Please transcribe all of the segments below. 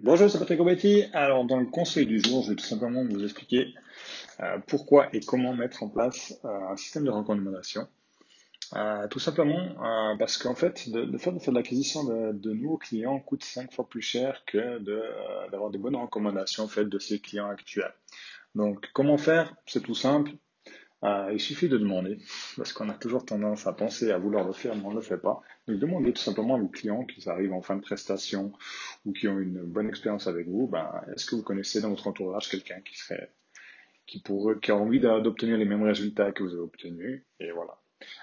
Bonjour, c'est Patrick Obetti. Alors, dans le conseil du jour, je vais tout simplement vous expliquer euh, pourquoi et comment mettre en place euh, un système de recommandation. Euh, tout simplement parce qu'en fait, de, de, faire, de, l'acquisition de, nouveaux clients coûte cinq fois plus cher que d'avoir des bonnes recommandations en fait, de ses clients actuels. Donc, comment faire? C'est tout simple. Euh, il suffit de demander, parce qu'on a toujours tendance à penser à vouloir le faire, mais on ne le fait pas. Donc demandez tout simplement à vos clients qui arrivent en fin de prestation ou qui ont une bonne expérience avec vous, ben, est-ce que vous connaissez dans votre entourage quelqu'un qui serait, qui pourrait, qui a envie d'obtenir les mêmes résultats que vous avez obtenus, et voilà.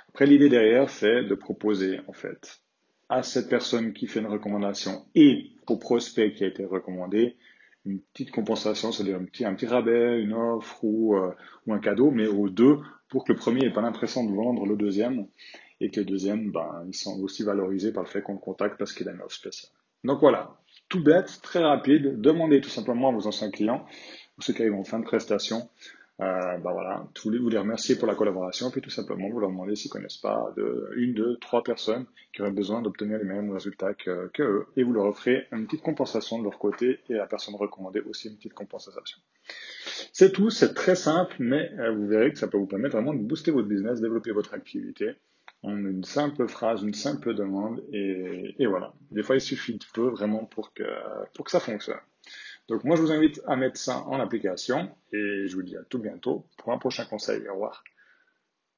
Après, l'idée derrière, c'est de proposer, en fait, à cette personne qui fait une recommandation et au prospect qui a été recommandé, une petite compensation, c'est-à-dire un petit, rabais, une offre ou, euh, ou un cadeau, mais aux deux pour que le premier n'ait pas l'impression de vendre le deuxième et que le deuxième, ben, ils sont aussi valorisés par le fait qu'on le contacte parce qu'il a une offre spéciale. Donc voilà, tout bête, très rapide, demandez tout simplement à vos anciens clients ou ceux qui arrivent en fin de prestation euh, bah voilà, tous les, vous les remercier pour la collaboration, puis tout simplement vous leur demandez s'ils connaissent pas de, une, deux, trois personnes qui auraient besoin d'obtenir les mêmes résultats que, que, eux, et vous leur offrez une petite compensation de leur côté, et la personne recommandée aussi une petite compensation. C'est tout, c'est très simple, mais euh, vous verrez que ça peut vous permettre vraiment de booster votre business, développer votre activité en une simple phrase, une simple demande, et, et voilà. Des fois, il suffit de peu vraiment pour que, pour que ça fonctionne. Donc moi, je vous invite à mettre ça en application et je vous dis à tout bientôt pour un prochain conseil. Au revoir.